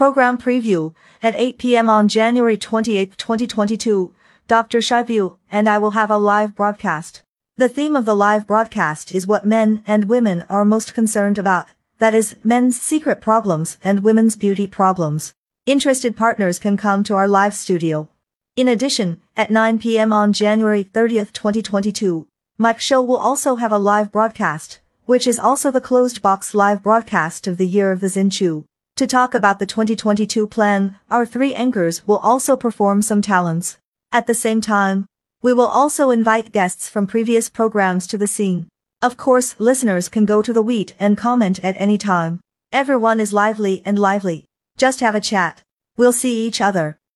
Program preview at 8 p.m. on January 28, 2022. Dr. Xiaoyu and I will have a live broadcast. The theme of the live broadcast is what men and women are most concerned about. That is, men's secret problems and women's beauty problems. Interested partners can come to our live studio. In addition, at 9 p.m. on January 30th, 2022, Mic Show will also have a live broadcast, which is also the closed box live broadcast of the year of the Xin Chou. To talk about the 2022 plan, our three anchors will also perform some talents. At the same time, we will also invite guests from previous programs to the scene. Of course, listeners can go to the wheat and comment at any time. Everyone is lively and lively. Just have a chat. We'll see each other.